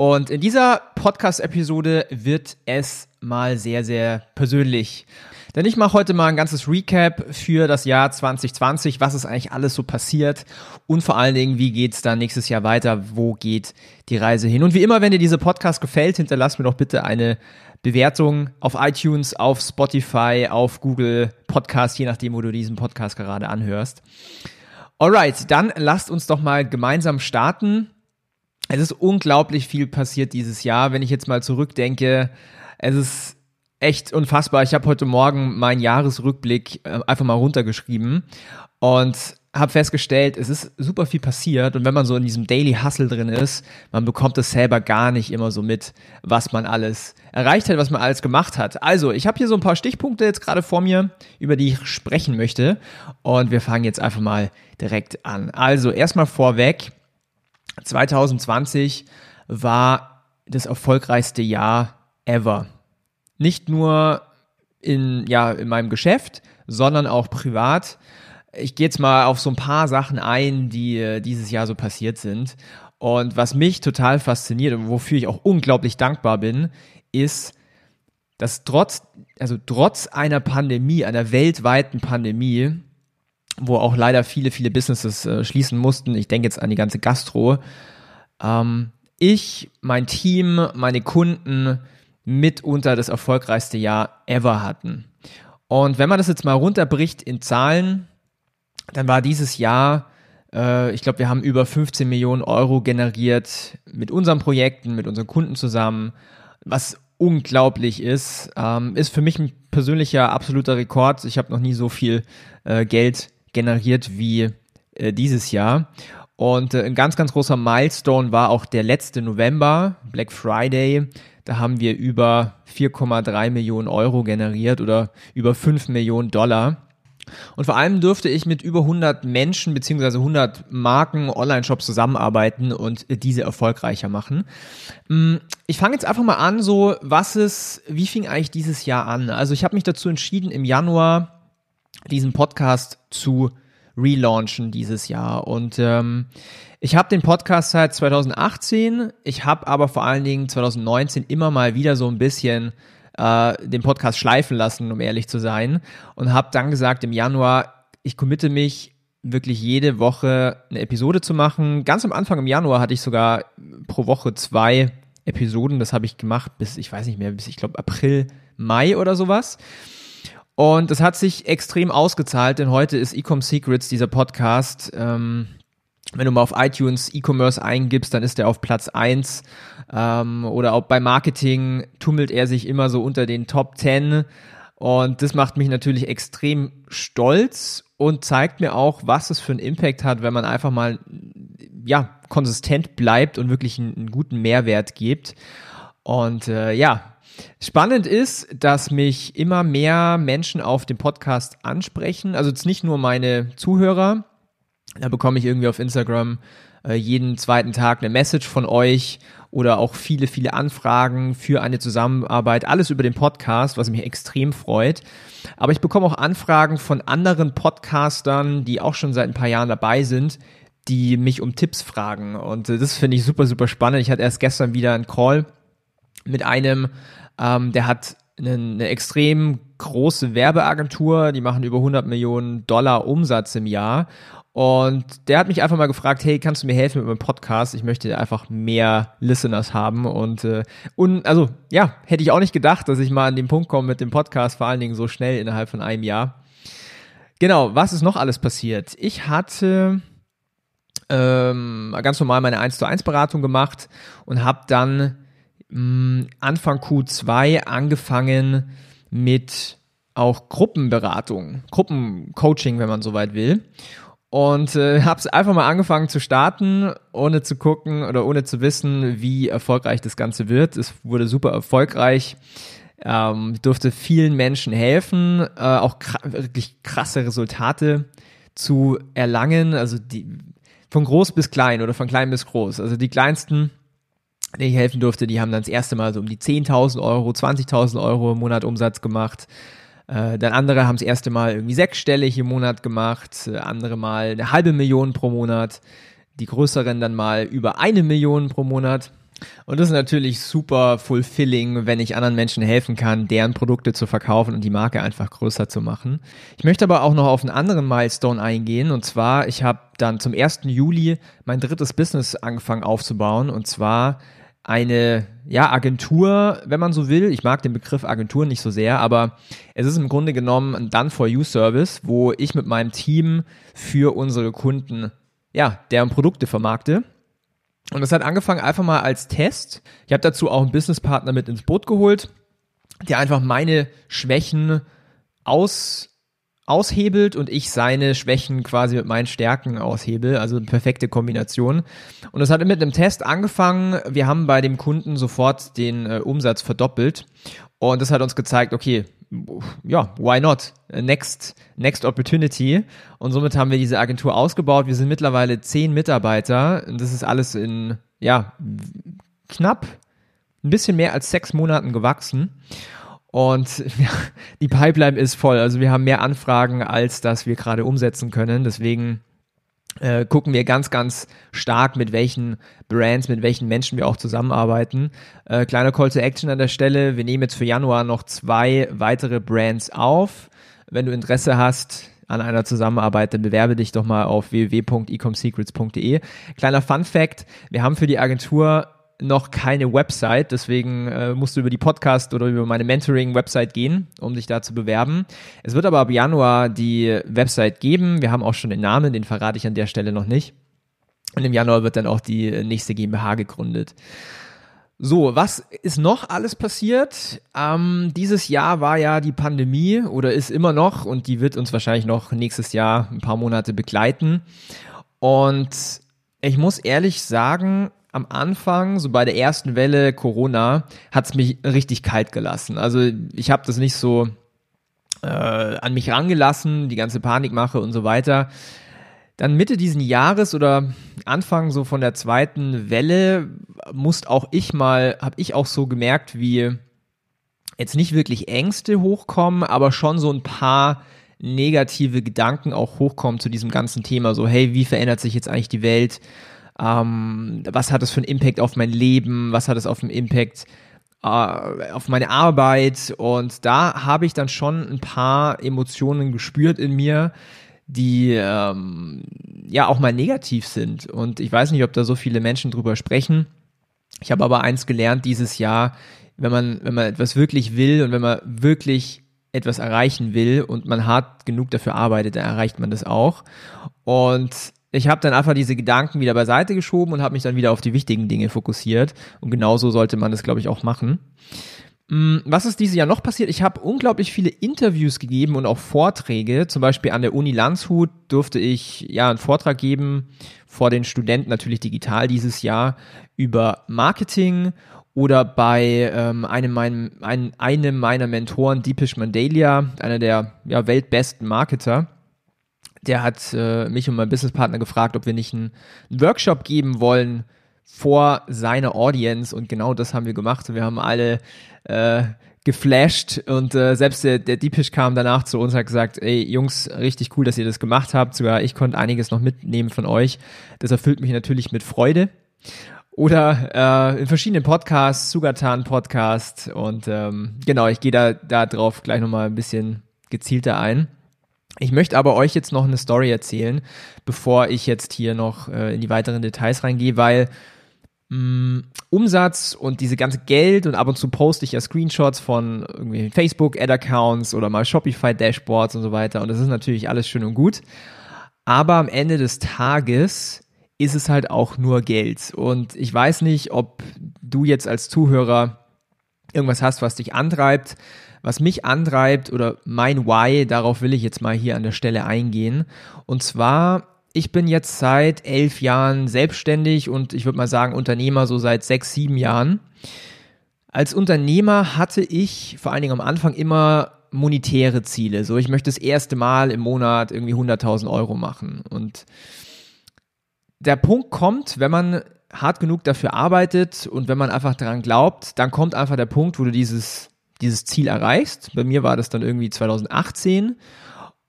Und in dieser Podcast-Episode wird es mal sehr, sehr persönlich. Denn ich mache heute mal ein ganzes Recap für das Jahr 2020, was ist eigentlich alles so passiert und vor allen Dingen, wie geht's dann nächstes Jahr weiter, wo geht die Reise hin. Und wie immer, wenn dir dieser Podcast gefällt, hinterlass mir doch bitte eine Bewertung auf iTunes, auf Spotify, auf Google Podcast, je nachdem, wo du diesen Podcast gerade anhörst. Alright, dann lasst uns doch mal gemeinsam starten es ist unglaublich viel passiert dieses Jahr. Wenn ich jetzt mal zurückdenke, es ist echt unfassbar. Ich habe heute Morgen meinen Jahresrückblick äh, einfach mal runtergeschrieben und habe festgestellt, es ist super viel passiert und wenn man so in diesem Daily Hustle drin ist, man bekommt es selber gar nicht immer so mit, was man alles erreicht hat, was man alles gemacht hat. Also, ich habe hier so ein paar Stichpunkte jetzt gerade vor mir, über die ich sprechen möchte und wir fangen jetzt einfach mal direkt an. Also, erstmal vorweg, 2020 war das erfolgreichste Jahr ever. Nicht nur in, ja, in meinem Geschäft, sondern auch privat. Ich gehe jetzt mal auf so ein paar Sachen ein, die äh, dieses Jahr so passiert sind. Und was mich total fasziniert und wofür ich auch unglaublich dankbar bin, ist, dass trotz, also trotz einer Pandemie, einer weltweiten Pandemie, wo auch leider viele, viele Businesses äh, schließen mussten. Ich denke jetzt an die ganze Gastro. Ähm, ich, mein Team, meine Kunden mitunter das erfolgreichste Jahr ever hatten. Und wenn man das jetzt mal runterbricht in Zahlen, dann war dieses Jahr, äh, ich glaube, wir haben über 15 Millionen Euro generiert mit unseren Projekten, mit unseren Kunden zusammen, was unglaublich ist. Ähm, ist für mich ein persönlicher absoluter Rekord. Ich habe noch nie so viel äh, Geld generiert wie äh, dieses Jahr. Und äh, ein ganz, ganz großer Milestone war auch der letzte November, Black Friday. Da haben wir über 4,3 Millionen Euro generiert oder über 5 Millionen Dollar. Und vor allem durfte ich mit über 100 Menschen beziehungsweise 100 Marken, Online-Shops zusammenarbeiten und diese erfolgreicher machen. Mm, ich fange jetzt einfach mal an, so was ist, wie fing eigentlich dieses Jahr an? Also ich habe mich dazu entschieden, im Januar diesen Podcast zu relaunchen dieses Jahr. Und ähm, ich habe den Podcast seit 2018, ich habe aber vor allen Dingen 2019 immer mal wieder so ein bisschen äh, den Podcast schleifen lassen, um ehrlich zu sein. Und habe dann gesagt im Januar, ich committe mich wirklich jede Woche eine Episode zu machen. Ganz am Anfang im Januar hatte ich sogar pro Woche zwei Episoden. Das habe ich gemacht bis, ich weiß nicht mehr, bis ich glaube April, Mai oder sowas. Und es hat sich extrem ausgezahlt, denn heute ist Ecom Secrets, dieser Podcast. Ähm, wenn du mal auf iTunes E-Commerce eingibst, dann ist er auf Platz eins ähm, oder auch bei Marketing tummelt er sich immer so unter den Top 10. Und das macht mich natürlich extrem stolz und zeigt mir auch, was es für einen Impact hat, wenn man einfach mal ja konsistent bleibt und wirklich einen, einen guten Mehrwert gibt. Und äh, ja, Spannend ist, dass mich immer mehr Menschen auf dem Podcast ansprechen. Also jetzt nicht nur meine Zuhörer. Da bekomme ich irgendwie auf Instagram äh, jeden zweiten Tag eine Message von euch oder auch viele, viele Anfragen für eine Zusammenarbeit. Alles über den Podcast, was mich extrem freut. Aber ich bekomme auch Anfragen von anderen Podcastern, die auch schon seit ein paar Jahren dabei sind, die mich um Tipps fragen. Und äh, das finde ich super, super spannend. Ich hatte erst gestern wieder einen Call mit einem ähm, der hat eine, eine extrem große Werbeagentur, die machen über 100 Millionen Dollar Umsatz im Jahr. Und der hat mich einfach mal gefragt, hey, kannst du mir helfen mit meinem Podcast? Ich möchte einfach mehr Listeners haben. Und, äh, und also ja, hätte ich auch nicht gedacht, dass ich mal an den Punkt komme mit dem Podcast, vor allen Dingen so schnell innerhalb von einem Jahr. Genau, was ist noch alles passiert? Ich hatte ähm, ganz normal meine 1 zu 1 Beratung gemacht und habe dann Anfang Q2 angefangen mit auch Gruppenberatung, Gruppencoaching, wenn man soweit will. Und äh, habe es einfach mal angefangen zu starten, ohne zu gucken oder ohne zu wissen, wie erfolgreich das Ganze wird. Es wurde super erfolgreich. Ähm, durfte vielen Menschen helfen, äh, auch kr wirklich krasse Resultate zu erlangen. Also die von groß bis klein oder von klein bis groß. Also die kleinsten, denen ich helfen durfte, die haben dann das erste Mal so um die 10.000 Euro, 20.000 Euro im Monat Umsatz gemacht. Äh, dann andere haben das erste Mal irgendwie sechsstellig im Monat gemacht, äh, andere mal eine halbe Million pro Monat, die größeren dann mal über eine Million pro Monat. Und das ist natürlich super fulfilling, wenn ich anderen Menschen helfen kann, deren Produkte zu verkaufen und die Marke einfach größer zu machen. Ich möchte aber auch noch auf einen anderen Milestone eingehen. Und zwar, ich habe dann zum 1. Juli mein drittes Business angefangen aufzubauen. Und zwar eine ja, Agentur, wenn man so will. Ich mag den Begriff Agentur nicht so sehr, aber es ist im Grunde genommen ein Done-for-You-Service, wo ich mit meinem Team für unsere Kunden ja, deren Produkte vermarkte. Und das hat angefangen einfach mal als Test. Ich habe dazu auch einen Businesspartner mit ins Boot geholt, der einfach meine Schwächen aus, aushebelt und ich seine Schwächen quasi mit meinen Stärken aushebel. Also eine perfekte Kombination. Und das hat mit einem Test angefangen. Wir haben bei dem Kunden sofort den äh, Umsatz verdoppelt. Und das hat uns gezeigt, okay, ja, why not? Next, next opportunity. Und somit haben wir diese Agentur ausgebaut. Wir sind mittlerweile zehn Mitarbeiter. Und das ist alles in, ja, knapp ein bisschen mehr als sechs Monaten gewachsen. Und ja, die Pipeline ist voll. Also wir haben mehr Anfragen, als dass wir gerade umsetzen können. Deswegen äh, gucken wir ganz, ganz stark, mit welchen Brands, mit welchen Menschen wir auch zusammenarbeiten. Äh, kleiner Call to Action an der Stelle. Wir nehmen jetzt für Januar noch zwei weitere Brands auf. Wenn du Interesse hast, an einer Zusammenarbeit, dann bewerbe dich doch mal auf www.ecomsecrets.de. Kleiner Fun Fact, wir haben für die Agentur noch keine Website, deswegen äh, musst du über die Podcast oder über meine Mentoring-Website gehen, um dich da zu bewerben. Es wird aber ab Januar die Website geben. Wir haben auch schon den Namen, den verrate ich an der Stelle noch nicht. Und im Januar wird dann auch die nächste GmbH gegründet. So, was ist noch alles passiert? Ähm, dieses Jahr war ja die Pandemie oder ist immer noch und die wird uns wahrscheinlich noch nächstes Jahr ein paar Monate begleiten. Und ich muss ehrlich sagen, am Anfang, so bei der ersten Welle Corona, hat es mich richtig kalt gelassen. Also ich habe das nicht so äh, an mich rangelassen, die ganze Panikmache und so weiter. Dann Mitte diesen Jahres oder Anfang so von der zweiten Welle musste auch ich mal, habe ich auch so gemerkt, wie jetzt nicht wirklich Ängste hochkommen, aber schon so ein paar negative Gedanken auch hochkommen zu diesem ganzen Thema. So, hey, wie verändert sich jetzt eigentlich die Welt? Ähm, was hat das für einen Impact auf mein Leben, was hat es auf einen Impact äh, auf meine Arbeit und da habe ich dann schon ein paar Emotionen gespürt in mir, die ähm, ja auch mal negativ sind und ich weiß nicht, ob da so viele Menschen drüber sprechen. Ich habe aber eins gelernt dieses Jahr, wenn man wenn man etwas wirklich will und wenn man wirklich etwas erreichen will und man hart genug dafür arbeitet, dann erreicht man das auch. Und ich habe dann einfach diese Gedanken wieder beiseite geschoben und habe mich dann wieder auf die wichtigen Dinge fokussiert. Und genauso sollte man das, glaube ich, auch machen. Mm, was ist dieses Jahr noch passiert? Ich habe unglaublich viele Interviews gegeben und auch Vorträge. Zum Beispiel an der Uni Landshut durfte ich ja einen Vortrag geben vor den Studenten, natürlich digital dieses Jahr, über Marketing oder bei ähm, einem, mein, ein, einem meiner Mentoren, Deepish Mandalia, einer der ja, weltbesten Marketer der hat äh, mich und meinen Businesspartner gefragt, ob wir nicht einen, Workshop geben wollen vor seiner Audience und genau das haben wir gemacht wir haben alle äh, geflasht und äh, selbst der, der Deepish kam danach zu uns und hat gesagt, ey Jungs, richtig cool, dass ihr das gemacht habt, sogar ich konnte einiges noch mitnehmen von euch. Das erfüllt mich natürlich mit Freude. Oder äh, in verschiedenen Podcasts, Sugatan Podcast und ähm, genau, ich gehe da, da drauf gleich nochmal ein bisschen gezielter ein. Ich möchte aber euch jetzt noch eine Story erzählen, bevor ich jetzt hier noch äh, in die weiteren Details reingehe, weil mh, mm, Umsatz und diese ganze Geld und ab und zu poste ich ja Screenshots von irgendwie Facebook Ad-Accounts oder mal Shopify Dashboards und so weiter und das ist natürlich alles schön und gut. Aber am Ende des Tages ist es halt auch nur Geld und ich weiß nicht, ob du jetzt als Zuhörer irgendwas hast, was dich antreibt, was mich antreibt oder mein Why, darauf will ich jetzt mal hier an der Stelle eingehen. Und zwar, ich bin jetzt seit elf Jahren selbstständig und ich würde mal sagen Unternehmer so seit sechs, sieben Jahren. Als Unternehmer hatte ich vor allen Dingen am Anfang immer monetäre Ziele. So, ich möchte das erste Mal im Monat irgendwie 100.000 Euro machen. Und der Punkt kommt, wenn man hart genug dafür arbeitet und wenn man einfach daran glaubt, dann kommt einfach der Punkt, wo du dieses, dieses Ziel erreichst. Bei mir war das dann irgendwie 2018.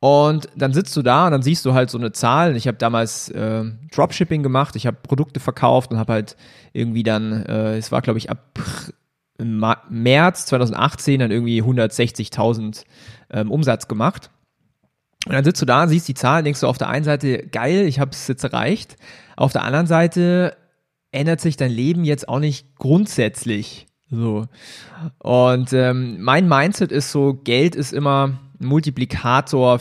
Und dann sitzt du da und dann siehst du halt so eine Zahl. Ich habe damals äh, Dropshipping gemacht, ich habe Produkte verkauft und habe halt irgendwie dann, äh, es war glaube ich ab März 2018 dann irgendwie 160.000 ähm, Umsatz gemacht. Und dann sitzt du da, siehst die Zahl, denkst du auf der einen Seite, geil, ich habe es jetzt erreicht. Auf der anderen Seite ändert sich dein Leben jetzt auch nicht grundsätzlich. So. Und ähm, mein Mindset ist so, Geld ist immer ein Multiplikator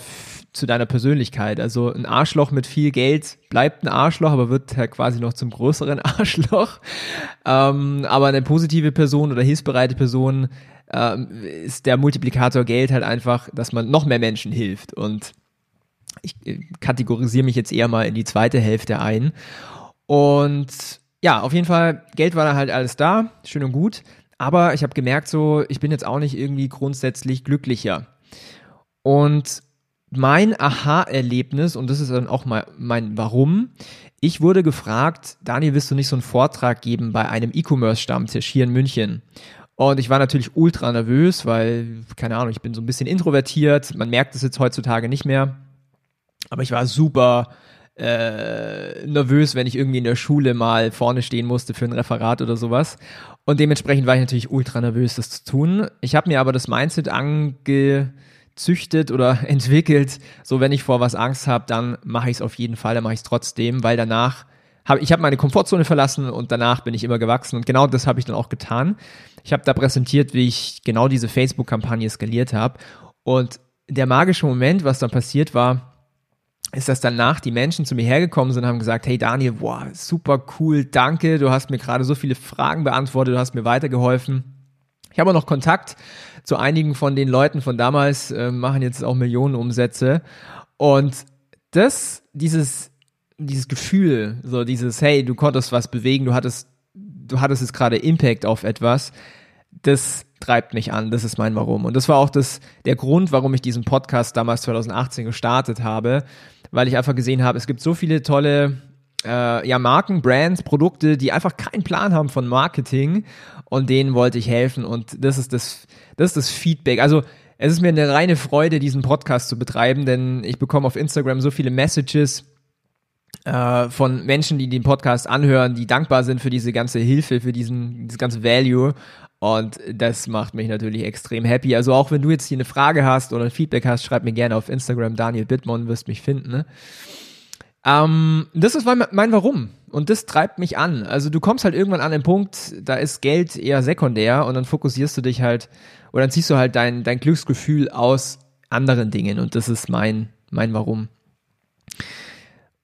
zu deiner Persönlichkeit. Also ein Arschloch mit viel Geld bleibt ein Arschloch, aber wird halt quasi noch zum größeren Arschloch. Ähm, aber eine positive Person oder hilfsbereite Person ähm, ist der Multiplikator Geld halt einfach, dass man noch mehr Menschen hilft. Und ich äh, kategorisiere mich jetzt eher mal in die zweite Hälfte ein. Und ja, auf jeden Fall, Geld war da halt alles da, schön und gut. Aber ich habe gemerkt, so, ich bin jetzt auch nicht irgendwie grundsätzlich glücklicher. Und mein Aha-Erlebnis, und das ist dann auch mal mein Warum, ich wurde gefragt, Daniel, willst du nicht so einen Vortrag geben bei einem E-Commerce-Stammtisch hier in München? Und ich war natürlich ultra nervös, weil, keine Ahnung, ich bin so ein bisschen introvertiert. Man merkt es jetzt heutzutage nicht mehr. Aber ich war super äh, nervös, wenn ich irgendwie in der Schule mal vorne stehen musste für ein Referat oder sowas. Und dementsprechend war ich natürlich ultra nervös, das zu tun. Ich habe mir aber das Mindset ange züchtet oder entwickelt, so wenn ich vor was Angst habe, dann mache ich es auf jeden Fall, dann mache ich es trotzdem, weil danach habe ich habe meine Komfortzone verlassen und danach bin ich immer gewachsen und genau das habe ich dann auch getan. Ich habe da präsentiert, wie ich genau diese Facebook-Kampagne skaliert habe und der magische Moment, was dann passiert war, ist, dass danach die Menschen zu mir hergekommen sind und haben gesagt, hey Daniel, boah, super cool, danke, du hast mir gerade so viele Fragen beantwortet, du hast mir weitergeholfen. Ich habe auch noch Kontakt zu einigen von den Leuten von damals, äh, machen jetzt auch Millionen Umsätze. Und das, dieses, dieses Gefühl, so dieses, hey, du konntest was bewegen, du hattest, du hattest jetzt gerade Impact auf etwas, das treibt mich an, das ist mein Warum. Und das war auch das, der Grund, warum ich diesen Podcast damals 2018 gestartet habe, weil ich einfach gesehen habe, es gibt so viele tolle äh, ja, Marken, Brands, Produkte, die einfach keinen Plan haben von Marketing und denen wollte ich helfen und das ist das, das ist das Feedback. Also es ist mir eine reine Freude, diesen Podcast zu betreiben, denn ich bekomme auf Instagram so viele Messages äh, von Menschen, die den Podcast anhören, die dankbar sind für diese ganze Hilfe, für diesen, dieses ganze Value. Und das macht mich natürlich extrem happy. Also auch wenn du jetzt hier eine Frage hast oder ein Feedback hast, schreib mir gerne auf Instagram, Daniel Bittmann, wirst mich finden. Ne? Ähm, das ist mein, mein Warum. Und das treibt mich an. Also du kommst halt irgendwann an den Punkt, da ist Geld eher sekundär und dann fokussierst du dich halt, oder dann ziehst du halt dein, dein Glücksgefühl aus anderen Dingen. Und das ist mein, mein Warum.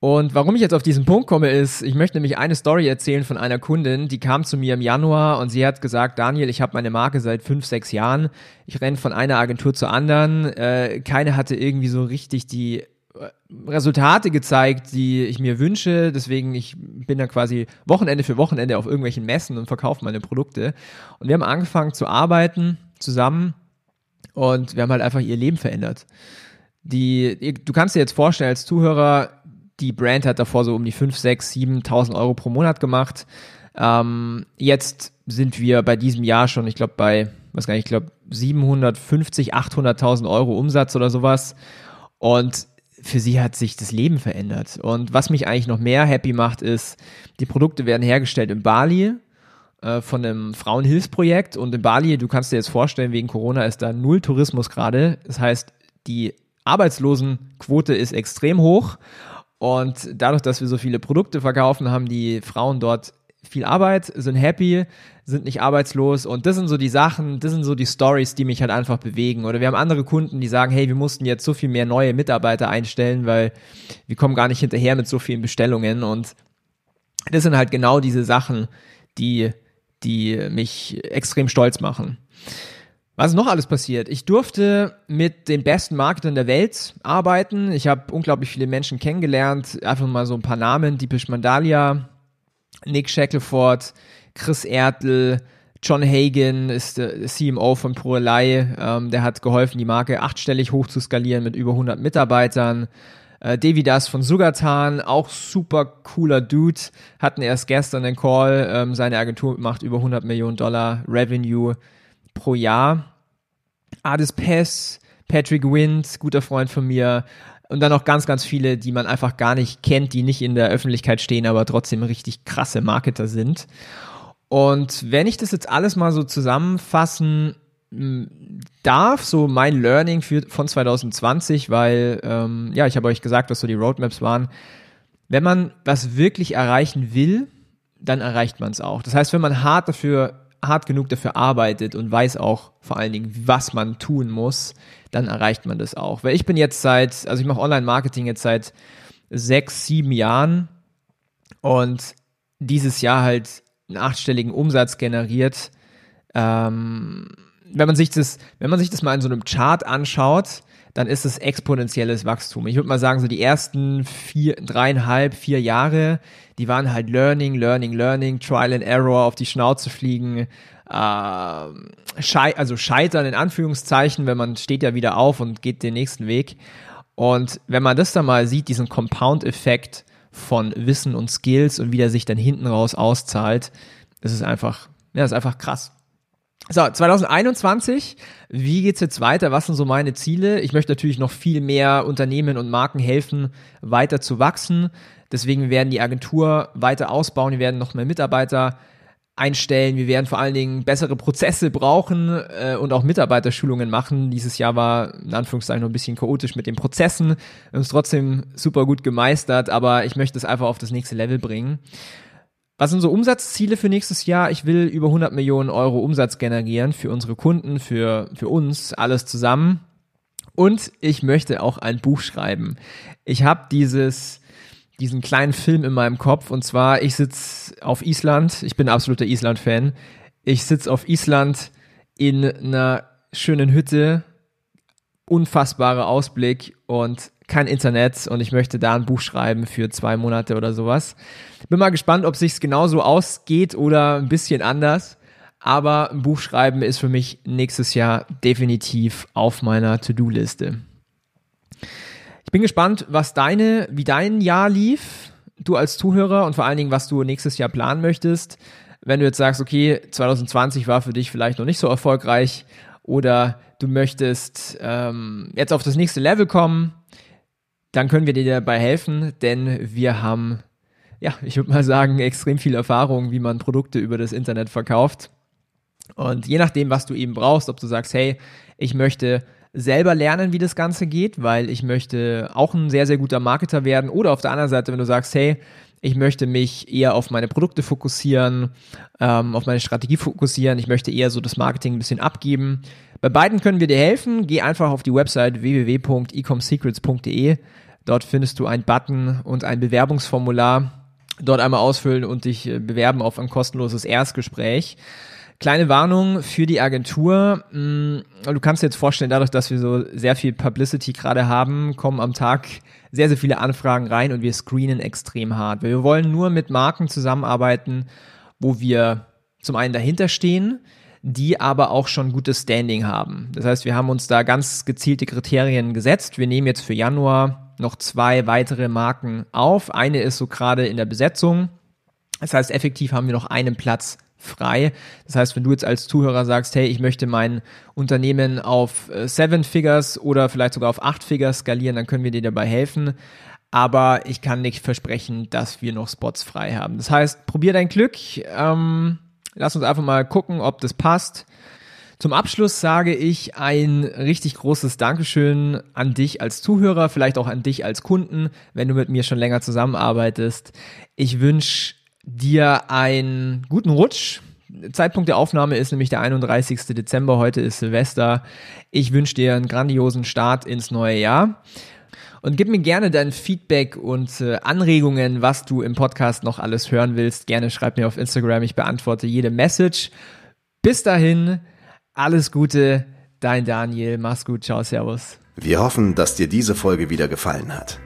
Und warum ich jetzt auf diesen Punkt komme, ist, ich möchte nämlich eine Story erzählen von einer Kundin, die kam zu mir im Januar und sie hat gesagt, Daniel, ich habe meine Marke seit fünf, sechs Jahren. Ich renne von einer Agentur zur anderen. Äh, keine hatte irgendwie so richtig die Resultate gezeigt, die ich mir wünsche. Deswegen, ich bin dann quasi Wochenende für Wochenende auf irgendwelchen Messen und verkaufe meine Produkte. Und wir haben angefangen zu arbeiten zusammen und wir haben halt einfach ihr Leben verändert. Die, du kannst dir jetzt vorstellen, als Zuhörer, die Brand hat davor so um die 5, 6, 7.000 Euro pro Monat gemacht. Ähm, jetzt sind wir bei diesem Jahr schon, ich glaube, bei, was gar nicht, ich glaube, 750, 800.000 Euro Umsatz oder sowas. Und für sie hat sich das Leben verändert. Und was mich eigentlich noch mehr happy macht, ist, die Produkte werden hergestellt in Bali äh, von einem Frauenhilfsprojekt. Und in Bali, du kannst dir jetzt vorstellen, wegen Corona ist da null Tourismus gerade. Das heißt, die Arbeitslosenquote ist extrem hoch. Und dadurch, dass wir so viele Produkte verkaufen, haben die Frauen dort viel Arbeit, sind happy, sind nicht arbeitslos und das sind so die Sachen, das sind so die Stories, die mich halt einfach bewegen. Oder wir haben andere Kunden, die sagen, hey, wir mussten jetzt so viel mehr neue Mitarbeiter einstellen, weil wir kommen gar nicht hinterher mit so vielen Bestellungen und das sind halt genau diese Sachen, die, die mich extrem stolz machen. Was ist noch alles passiert? Ich durfte mit den besten Marketern der Welt arbeiten. Ich habe unglaublich viele Menschen kennengelernt. Einfach mal so ein paar Namen. Deepish Mandalia, Nick Shackelford, Chris Ertl, John Hagen ist der CMO von Prolei. Ähm, der hat geholfen, die Marke achtstellig hoch zu skalieren mit über 100 Mitarbeitern. Äh, Devidas von Sugatan, auch super cooler Dude. Hatten erst gestern den Call. Ähm, seine Agentur macht über 100 Millionen Dollar Revenue pro Jahr. Adis Pess, Patrick Wind, guter Freund von mir. Und dann noch ganz, ganz viele, die man einfach gar nicht kennt, die nicht in der Öffentlichkeit stehen, aber trotzdem richtig krasse Marketer sind. Und wenn ich das jetzt alles mal so zusammenfassen darf, so mein Learning für, von 2020, weil ähm, ja, ich habe euch gesagt, was so die Roadmaps waren. Wenn man was wirklich erreichen will, dann erreicht man es auch. Das heißt, wenn man hart dafür hart genug dafür arbeitet und weiß auch vor allen Dingen, was man tun muss, dann erreicht man das auch. Weil ich bin jetzt seit, also ich mache Online-Marketing jetzt seit sechs, sieben Jahren und dieses Jahr halt einen achtstelligen Umsatz generiert. Ähm, wenn man sich das, wenn man sich das mal in so einem Chart anschaut, dann ist es exponentielles Wachstum. Ich würde mal sagen, so die ersten vier, dreieinhalb, vier Jahre, die waren halt Learning, Learning, Learning, Trial and Error, auf die Schnauze fliegen, äh, schei also scheitern in Anführungszeichen, wenn man steht ja wieder auf und geht den nächsten Weg. Und wenn man das dann mal sieht, diesen Compound-Effekt von Wissen und Skills und wie der sich dann hinten raus auszahlt, das ist einfach, ja, das ist einfach krass. So, 2021, wie geht's jetzt weiter? Was sind so meine Ziele? Ich möchte natürlich noch viel mehr Unternehmen und Marken helfen, weiter zu wachsen. Deswegen werden die Agentur weiter ausbauen. Wir werden noch mehr Mitarbeiter einstellen. Wir werden vor allen Dingen bessere Prozesse brauchen äh, und auch Mitarbeiterschulungen machen. Dieses Jahr war in Anführungszeichen noch ein bisschen chaotisch mit den Prozessen. Wir haben es trotzdem super gut gemeistert, aber ich möchte es einfach auf das nächste Level bringen. Was sind so Umsatzziele für nächstes Jahr? Ich will über 100 Millionen Euro Umsatz generieren für unsere Kunden, für, für uns, alles zusammen. Und ich möchte auch ein Buch schreiben. Ich habe dieses, diesen kleinen Film in meinem Kopf und zwar, ich sitze auf Island, ich bin absoluter Island-Fan. Ich sitze auf Island in einer schönen Hütte, unfassbarer Ausblick und kein Internet und ich möchte da ein Buch schreiben für zwei Monate oder sowas. Bin mal gespannt, ob sich's genauso ausgeht oder ein bisschen anders. Aber ein Buch schreiben ist für mich nächstes Jahr definitiv auf meiner To-Do-Liste. Ich bin gespannt, was deine, wie dein Jahr lief, du als Zuhörer und vor allen Dingen, was du nächstes Jahr planen möchtest. Wenn du jetzt sagst, okay, 2020 war für dich vielleicht noch nicht so erfolgreich oder du möchtest ähm, jetzt auf das nächste Level kommen, dann können wir dir dabei helfen, denn wir haben, ja, ich würde mal sagen, extrem viel Erfahrung, wie man Produkte über das Internet verkauft. Und je nachdem, was du eben brauchst, ob du sagst, hey, ich möchte selber lernen, wie das Ganze geht, weil ich möchte auch ein sehr, sehr guter Marketer werden. Oder auf der anderen Seite, wenn du sagst, hey, ich möchte mich eher auf meine Produkte fokussieren, ähm, auf meine Strategie fokussieren, ich möchte eher so das Marketing ein bisschen abgeben. Bei beiden können wir dir helfen. Geh einfach auf die Website www.ecomsecrets.de. Dort findest du einen Button und ein Bewerbungsformular. Dort einmal ausfüllen und dich äh, bewerben auf ein kostenloses Erstgespräch. Kleine Warnung für die Agentur. Mm, du kannst dir jetzt vorstellen, dadurch, dass wir so sehr viel Publicity gerade haben, kommen am Tag sehr, sehr viele Anfragen rein und wir screenen extrem hart. Wir wollen nur mit Marken zusammenarbeiten, wo wir zum einen dahinter stehen, die aber auch schon gutes Standing haben. Das heißt, wir haben uns da ganz gezielte Kriterien gesetzt. Wir nehmen jetzt für Januar noch zwei weitere Marken auf. Eine ist so gerade in der Besetzung. Das heißt, effektiv haben wir noch einen Platz frei. Das heißt, wenn du jetzt als Zuhörer sagst, hey, ich möchte mein Unternehmen auf äh, Seven Figures oder vielleicht sogar auf Acht Figures skalieren, dann können wir dir dabei helfen. Aber ich kann nicht versprechen, dass wir noch Spots frei haben. Das heißt, probier dein Glück. Ähm, lass uns einfach mal gucken, ob das passt. Zum Abschluss sage ich ein richtig großes Dankeschön an dich als Zuhörer, vielleicht auch an dich als Kunden, wenn du mit mir schon länger zusammenarbeitest. Ich wünsche dir einen guten Rutsch. Zeitpunkt der Aufnahme ist nämlich der 31. Dezember. Heute ist Silvester. Ich wünsche dir einen grandiosen Start ins neue Jahr. Und gib mir gerne dein Feedback und äh, Anregungen, was du im Podcast noch alles hören willst. Gerne schreib mir auf Instagram. Ich beantworte jede Message. Bis dahin, alles Gute, dein Daniel. Mach's gut. Ciao, Servus. Wir hoffen, dass dir diese Folge wieder gefallen hat.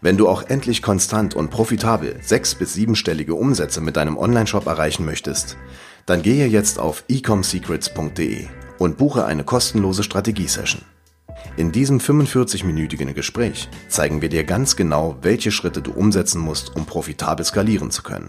Wenn du auch endlich konstant und profitabel sechs- bis siebenstellige Umsätze mit deinem Onlineshop erreichen möchtest, dann gehe jetzt auf ecomsecrets.de und buche eine kostenlose Strategiesession. In diesem 45-minütigen Gespräch zeigen wir dir ganz genau, welche Schritte du umsetzen musst, um profitabel skalieren zu können.